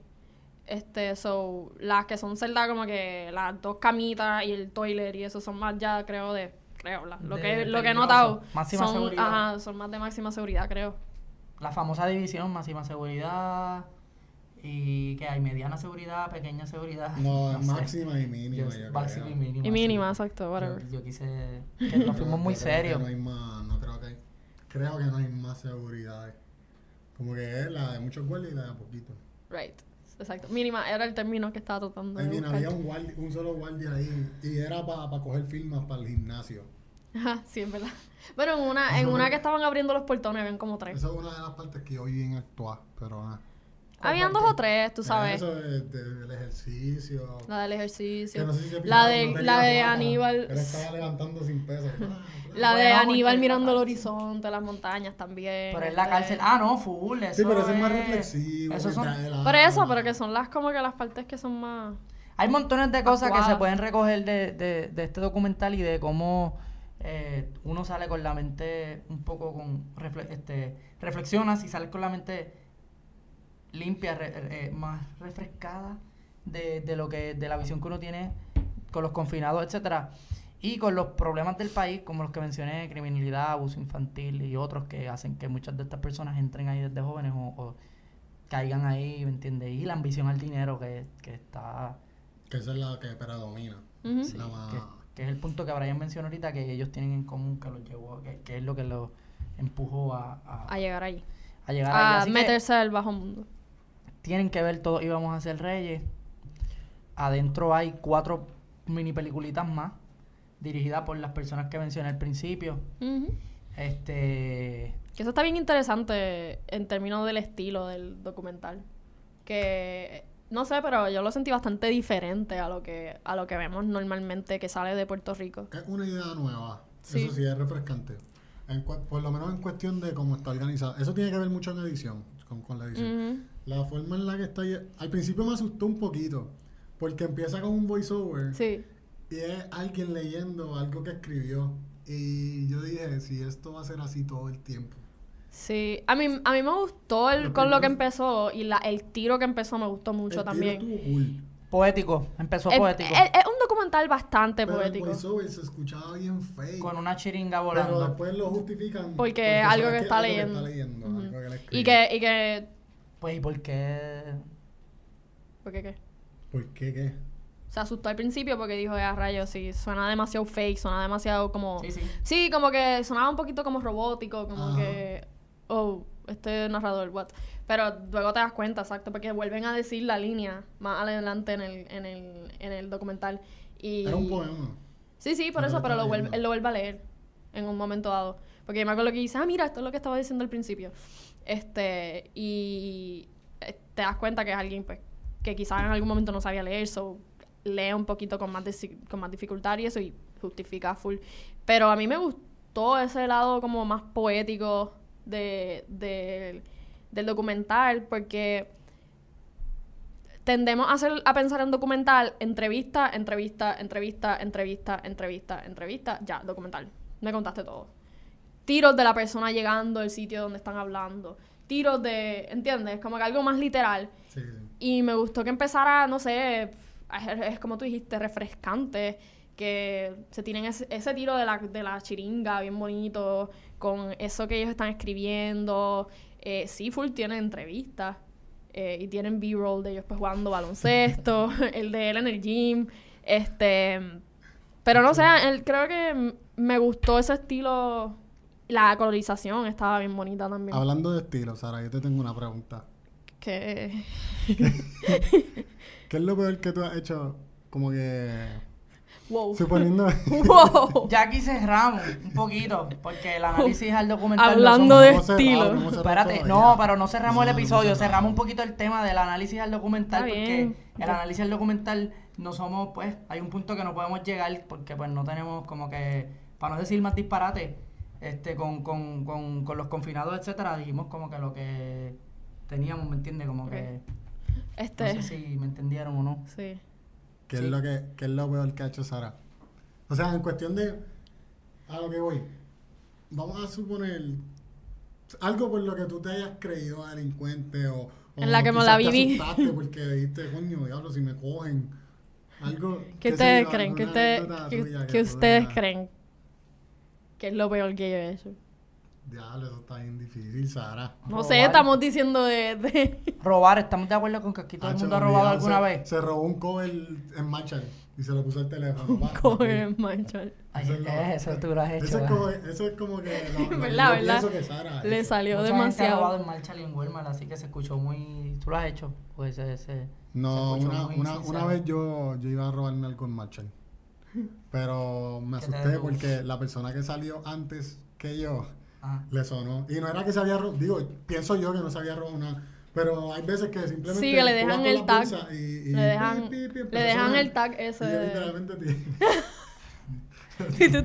Este, so, las que son celdas como que las dos camitas y el toilet y eso son más ya, creo, de, creo, la- lo De que, lo que he notado. Máxima son, seguridad. Ajá, son más de máxima seguridad, creo. la famosa división, máxima seguridad y que hay mediana seguridad, pequeña seguridad. No, sé. máxima y mínima. Yo- yo máxima creo. y mínima. Y mínima, sí. exacto, whatever. Yo, yo quise que nos fuimos muy serios. No hay más, no creo que. Creo que no hay más seguridad. Como que es la de muchos guardias y la de poquito. Right, exacto. Mínima era el término que estaba tratando I mean, había un, guardia- un solo guardia ahí y era para coger firmas para el gimnasio. Ajá, sí, es verdad. Bueno, en una, en una que estaban abriendo los portones, habían como tres. Esa es una de las partes que yo vi bien actuar, pero nada. Habían dos o tres, tú sabes. Eso de- de- del ejercicio. La del ejercicio. No sé si la de, no la de. Aníbal. Él estaba levantando sin peso. La de Bueno, Aníbal mirando el horizonte, las montañas también. Pero es la este. cárcel. Ah, no, full. Eso Sí, pero ese es más reflexivo. Esos son- él Por eso, pero que son las como que las partes que son más. Hay montones de cosas que se pueden recoger de, de, de este documental y de cómo eh, uno sale con la mente un poco con refle- este reflexionas y sales con la mente limpia, re- eh, más refrescada de, de lo que de la visión que uno tiene con los confinados, etcétera, y con los problemas del país como los que mencioné, criminalidad, abuso infantil y otros que hacen que muchas de estas personas entren ahí desde jóvenes o, o caigan ahí, ¿me entiendes? Y la ambición al dinero que, que está Que esa es la que predomina. Sí, La más- que, que es el punto que Brian mencionó ahorita que ellos tienen en común que los llevó, que, que es lo que los empujó a, a, a llegar allí. a llegar. A meterse al bajo mundo. tienen que ver todo, íbamos a ser reyes. Adentro hay cuatro mini peliculitas más, dirigidas por las personas que mencioné al principio. Este Que eso está bien interesante en términos del estilo del documental. Que no sé, pero yo lo sentí bastante diferente a lo que a lo que vemos normalmente que sale de Puerto Rico. Es una idea nueva. Sí. Eso sí, es refrescante. En por lo menos en cuestión de cómo está organizado. Eso tiene que ver mucho en edición, con, con la edición. La forma en la que está... Al principio me asustó un poquito, porque empieza con un voiceover Sí. y es alguien leyendo algo que escribió. Y yo dije, si esto va a ser así todo el tiempo. Sí, a mí, a mí me gustó el, con lo que empezó y la, el tiro que empezó me gustó mucho El tiro también. cool, poético, empezó poético. es- es un documental bastante pero el poético. voiceover se escuchaba bien fake. con una chiringa pero volando. después lo justifican. Porque algo sabes que está algo leyendo. Ujú. algo Y que, y que, Pues, ¿y por qué? ¿por qué qué? ¿Por qué qué? Se asustó al principio porque dijo, ya rayos, sí, suena demasiado fake, suena demasiado como... Sí, sí. Sí, como que sonaba un poquito como robótico, como Ajá. que... Oh, este narrador, what? Pero luego te das cuenta, exacto, porque vuelven a decir la línea más adelante en el, en el, en el documental. Y... Era un poema. Sí, sí, por eso, pero lo vuelve, él lo vuelve a leer en un momento dado. Porque yo me acuerdo que dice, ah, mira, esto es lo que estaba diciendo al principio. Este, y eh, te das cuenta que es alguien pues, que quizás en algún momento no sabía leer, so lee un poquito con más, con más dificultad y eso y justifica full. Pero a mí me gustó ese lado como más poético de, de- del documental porque tendemos a, hacer, a pensar en documental, entrevista, entrevista, entrevista, entrevista, entrevista, entrevista, ya, documental. Me contaste todo. Tiros de la persona llegando al sitio donde están hablando. Tiros de, ¿entiendes? Como que algo más literal. Sí, sí. Y me gustó que empezara, no sé, es, es como tú dijiste, refrescante, que se tienen ese, ese tiro de la, de la chiringa bien bonito, con eso que ellos están escribiendo. Eh, sí, full tiene entrevistas. eh, y tienen B-roll de ellos pues jugando baloncesto, el de él en el gym, este, pero no sé, él creo que me gustó ese estilo, la colorización estaba bien bonita también. Hablando de estilo, Sara, yo te tengo una pregunta. Que ¿Qué es lo peor que tú has hecho? Como que. Wow. Suponiendo. wow. Ya aquí cerramos un poquito, porque el análisis al documental... Hablando de estilo. cerrado Espérate, no, pero no cerramos el hemos episodio, cerramos un poquito el tema del análisis al documental, Está porque bien. el análisis al documental no somos, pues, hay un punto que no podemos llegar, porque pues no tenemos como que, para no decir más disparate, este, con, con, con, con los confinados, etcétera, dijimos como que lo que teníamos, ¿me entiendes? Como que, Este, no sé si me entendieron o no. sí. ¿Qué, Sí. es lo que, ¿Qué es lo peor que ha hecho Sara? O sea, en cuestión de. A lo que voy. Vamos a suponer. Algo por lo que tú te hayas creído delincuente o. o En la que me la viví. porque dijiste, coño, diablo, si me cogen. Algo. ¿Qué ustedes creen? ¿Qué, alguna ustedes- qué- qué creen que es lo peor que yo he hecho? Diablo, eso está bien difícil, Sara. No Robar. sé, estamos diciendo de... de- Robar, ¿estamos de acuerdo con que aquí todo el mundo ha robado alguna se- vez? Se robó un cover en Marshall y se lo puso al teléfono. Coger aquí. en Marshall. Ay, Eso es lo- eso tú lo has hecho. Eso es como, eso es como que. lo- ¿Verdad, yo verdad? que Sara Le hecho. salió Mucha gente ha demasiado. robado en Marshall y en Walmart, así que se escuchó muy... ¿Tú lo has hecho? Pues ese... No, una, una, una vez yo, yo iba a robarme algo en Marshall. Pero me ¿Qué te asusté porque la persona que salió antes que yo Ah. le sonó. Y no era que se había robado, digo, pienso yo que no se había robado nada. Pero hay veces que simplemente. Sí, que le dejan el tag. bolsa Y, y Le dejan, pi, pi, pi, le dejan el tag ese Y literalmente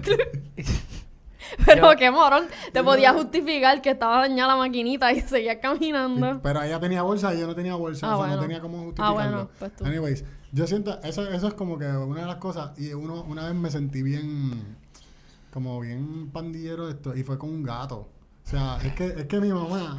Pero Yo- qué morón, te Yo- podías justificar que estaba dañada la maquinita y seguías caminando. Pero ella tenía bolsa y yo no tenía bolsa. Ah, o sea, no tenía cómo Ah, justificarlo. bueno, pues tú. Anyways, yo siento, eso, eso es como que una de las cosas. Y uno, una vez me sentí bien, como bien pandillero esto. Y fue con un gato. O sea, es que, es que mi mamá,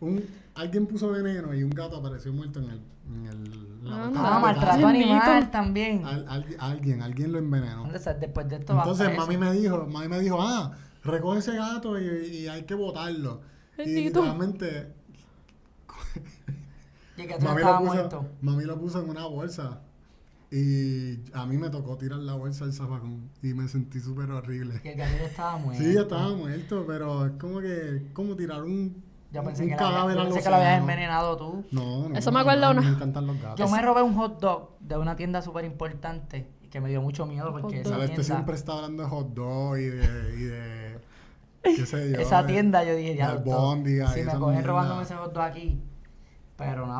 un, alguien puso veneno y un gato apareció muerto en el. En el la Anda. boca Ah, maltrato animal también. Al- al- alguien, alguien lo envenenó. Entonces, después de esto Entonces mami me dijo, mami me dijo, ah, recoge ese gato y, y hay que botarlo. Y Bendito. realmente Y el gato Mami lo, puso, muerto. mami lo puso en una bolsa. Y a mí me tocó tirar la bolsa del zafacón. Y me sentí súper horrible. Y el gato ya estaba muerto. Sí, estaba muerto, pero es como que, como tirar un, Yo pensé un que, la, cadáver yo al pensé que lo habías envenenado tú. No, no. Eso me acuerda no, una- Me encantan los gatos. Yo me robé un hot dog de una tienda súper importante que me dio mucho miedo porque esa. Este tienda, siempre está hablando de hot dog y de... Y de qué sé yo. esa tienda yo dije, ya, si me cogen robándome ese hot dog aquí. Pero nada,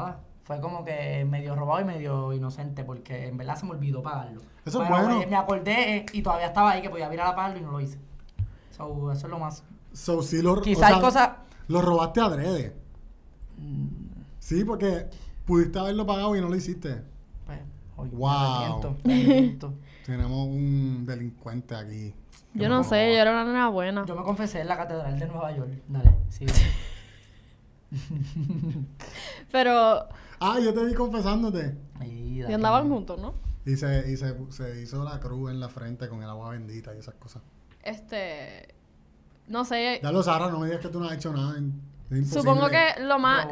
fue como que medio robado y medio inocente porque en verdad se me olvidó pagarlo. Eso es bueno. Me, me acordé y todavía estaba ahí que podía virar a pagarlo y no lo hice. So, eso es lo más. So, sí lo, Quizá o sea, hay cosas. Lo robaste adrede. mm, Sí, porque pudiste haberlo pagado y no lo hiciste. Pues, oye, Wow. me arrepiento, me arrepiento. Tenemos un delincuente aquí. Yo no sé, yo era una nena buena. Yo me confesé en la catedral de Nueva York. Dale, sigue. Pero, Ah, yo te vi confesándote. Y andaban juntos, ¿no? Y se, y se, se hizo la cruz en la frente con el agua bendita y esas cosas. Este, no sé, Ya lo Sara, no me digas que tú no has hecho nada. Es imposible. supongo que lo más...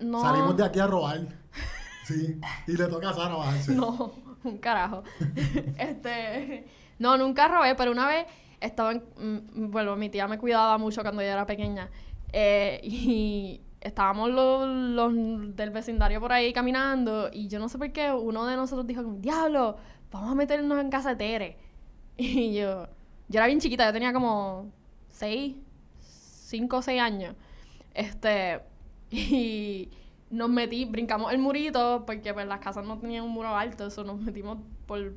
No, Salimos de aquí a robar. Sí. Y le toca a Sara bajarse. no, un carajo. este, no, nunca robé, pero una vez estaba en, mm, bueno, mi tía me cuidaba mucho cuando yo era pequeña. eh, y estábamos los, los del vecindario por ahí caminando y yo no sé por qué uno de nosotros dijo diablo, vamos a meternos en casa de Tere. Y yo, yo era bien chiquita, yo tenía como seis, cinco o seis años. Este, y nos metí, brincamos el murito, porque pues las casas no tenían un muro alto, eso nos metimos por,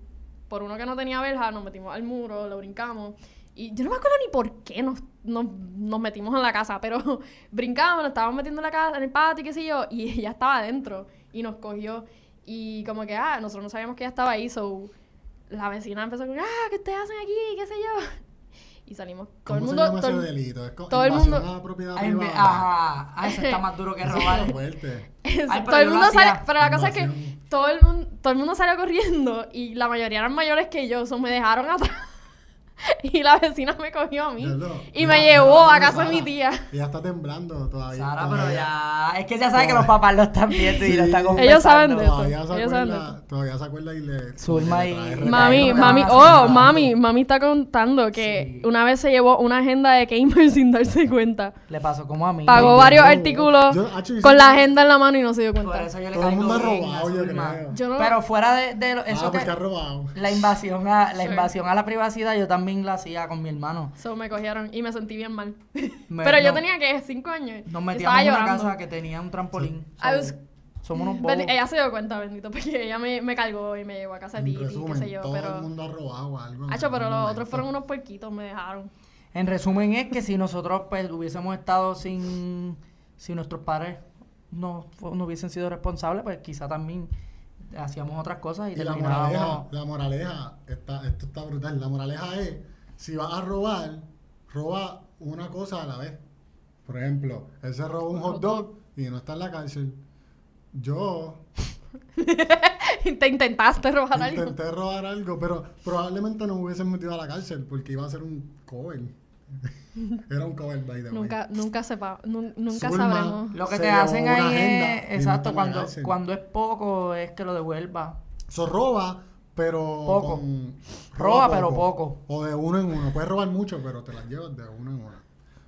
por uno que no tenía verja, nos metimos al muro, lo brincamos. Y yo no me acuerdo ni por qué nos, nos, nos metimos en la casa, pero brincamos, nos estábamos metiendo en la casa, en el patio, qué sé yo, y ella estaba adentro y nos cogió. Y como que, ah, nosotros no sabíamos que ella estaba ahí, so la vecina empezó con, ah, ¿qué ustedes hacen aquí? ¿Qué sé yo? Y salimos, todo ¿Cómo el se mundo, llama todo ese el- delito? Es todo el mundo- a la propiedad Ay, me- privada. ajá, ah, eso está más duro que robar. Fuerte. Ay, pero todo el mundo sale, pero la cosa es que todo el mundo, todo el mundo salió corriendo y la mayoría eran mayores que yo, so me dejaron atrás. y la vecina me cogió a mí. Y me llevó a casa de mi tía. Ella está temblando todavía. Sara, pero ya. Es que ya sabe que los papás lo están viendo y lo están Ellos confesando. saben de esto. Todavía se, Ellos saben de acuerda, todavía se acuerda y le. Zulma y- Mami, mami, oh, mami, mami está contando que Sí. una vez se llevó una agenda de Gamer sin darse cuenta. Le pasó como a mí. Pagó varios no. artículos Yo, hacho, yo con la agenda en la mano y no se dio Por cuenta. eso yo le Todo el mundo ha robado, yo creo. Pero fuera de, eso ah, que... porque ha robado. La invasión, a, la invasión a la privacidad yo también la hacía con mi hermano. So me cogieron y me sentí bien mal. Me- Pero yo tenía que cinco años. Nos metíamos en una llorando. casa que tenía un trampolín. Somos unos bobos. Ella se dio cuenta, bendito, porque ella me, me cargó y me llevó a casa de Titi, qué sé yo. todo el Pero, mundo ha robado algo. Hacho, pero los otros fueron unos puerquitos, me dejaron. En resumen es que si nosotros pues hubiésemos estado sin... Si nuestros padres no, no hubiesen sido responsables, pues quizá también hacíamos otras cosas y, Y la terminábamos... moraleja, la moraleja, está, esto está brutal. La moraleja es, si vas a robar, roba una cosa a la vez. Por ejemplo, él se robó un hot dog y no está en la cárcel. Yo Te intentaste robar algo. intenté robar algo, pero probablemente no me hubiesen metido a la cárcel porque iba a ser un cover. Era un cover, by the way. Nunca, nunca sepa, nun- nunca Zulma. sabremos. Lo que te hacen ahí agenda y es, exacto, cuando, cuando es poco es que lo devuelva. So roba, pero Poco. con- Roba, pero poco. O de uno en uno. Puedes robar mucho, pero te las llevas de uno en uno.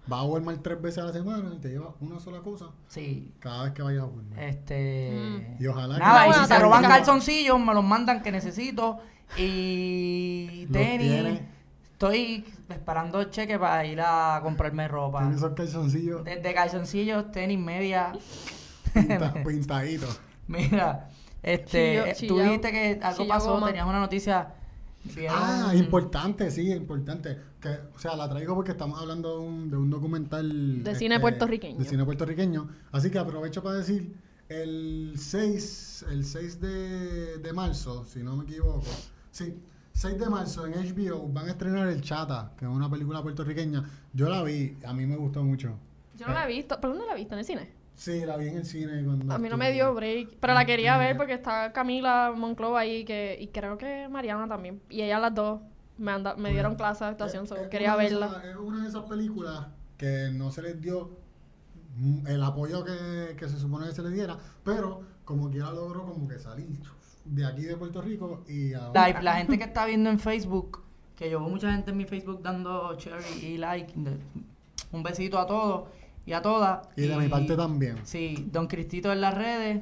Vas a Walmart tres veces a la semana y te llevas una sola cosa Sí, cada vez que vayas a Walmart. este... Y ojalá que- Nada, y Una si se roban calzoncillos, me los mandan que necesito. Y Los tenis. Estoy esperando cheque para ir a comprarme ropa. Tienes esos calzoncillos Desde calzoncillos, tenis, media. pinta- pintaditos. Mira, este, Chillo- tú dijiste que algo pasó, goma. tenías una noticia. Ah, importante, sí, importante. Que, o sea, la traigo porque estamos hablando de un, de un documental... este, De cine puertorriqueño. De cine puertorriqueño. Así que aprovecho para decir, el 6, el 6 de, de marzo, si no me equivoco, sí, 6 de marzo en HBO van a estrenar El Chata, que es una película puertorriqueña. Yo la vi, a mí me gustó mucho. Yo no la he visto. ¿Pero dónde la he visto? ¿En el cine? Sí, la vi en el cine cuando... A mí no me dio break. Pero la quería ver porque está Camila Monclova ahí que, y creo que Mariana también. Y ellas las dos me, anda- me dieron clase de actuación. Es- so es quería verla. es una de esas películas que no se les dio mm, el apoyo que, que se supone que se les diera, pero como quiera logró como que salir de aquí de Puerto Rico y a La, la gente que está viendo en Facebook, que yo veo mucha gente en mi Facebook dando share y like. de- un besito a todos y a todas. y de mi parte también. Sí, Don Cristito en las redes,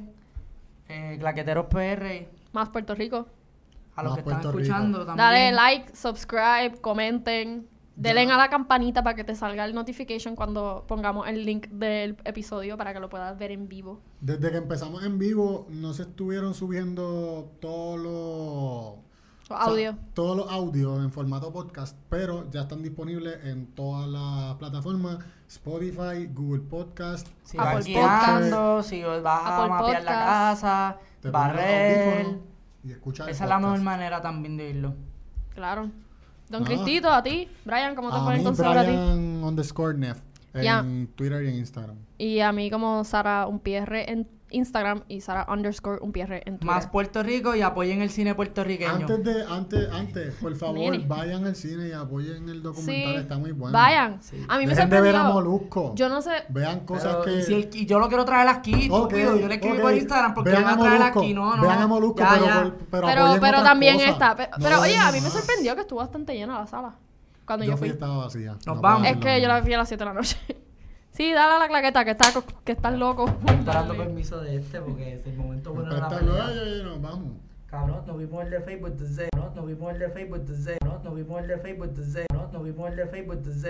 eh, Claqueteros PR, Más Puerto Rico. a los Más que están Rico. escuchando también. Dale like, subscribe, comenten. Denle a la campanita para que te salga el notification cuando pongamos el link del episodio para que lo puedas ver en vivo. Desde que empezamos en vivo no se estuvieron subiendo todos los Los o sea, audios. todos los audios en formato podcast, pero ya están disponibles en todas las plataformas, Spotify, Google Podcast, Si Apple vas guiando, si vas a Apple mapear la casa, barrer. y escuchas el Esa es la mejor manera también de oírlo. Claro. Don Ah. Cristito, a ti. Brian, ¿cómo te pueden mí, conseguir a ti? Brian underscore Neff en Ya. Twitter y en Instagram. Y a mí como Sara un PR en Instagram y Sara underscore un PR en Twitter. Más Puerto Rico y apoyen el cine puertorriqueño. Antes de, antes, antes, por favor, Nene. vayan al cine y apoyen el documental, Sí. está muy bueno. Vayan. Sí. A mí me Dejen de ver a sorprendió. Molusco. Yo no sé. Vean cosas Pero, que... y, si el- y yo lo quiero traer aquí, Ok, estúpido. Yo le escribí ok. por Instagram porque Vean van a a traer Molusco, aquí. No, no. Vean a Molusco, Ya, pero, ya. por- pero, Pero, apoyen pero otras también cosas. está. Pe- No Pero lo oye, a mí me más. sorprendió que estuvo bastante llena la sala. Cuando yo, Yo fui. fui estaba vacía. Nos vamos. Es que yo la fui a las 7 de la noche. Sí, dale a la claqueta, que, está, que estás loco. Estoy esperando Dale. permiso de este porque es el momento bueno de Pero la está pelea. luego, ya, ya, nos vamos. Cabrón, nos vimos el de Facebook desde. No, nos vimos el de Facebook desde. No, nos vimos el de Facebook desde. No, nos vimos el de Facebook desde.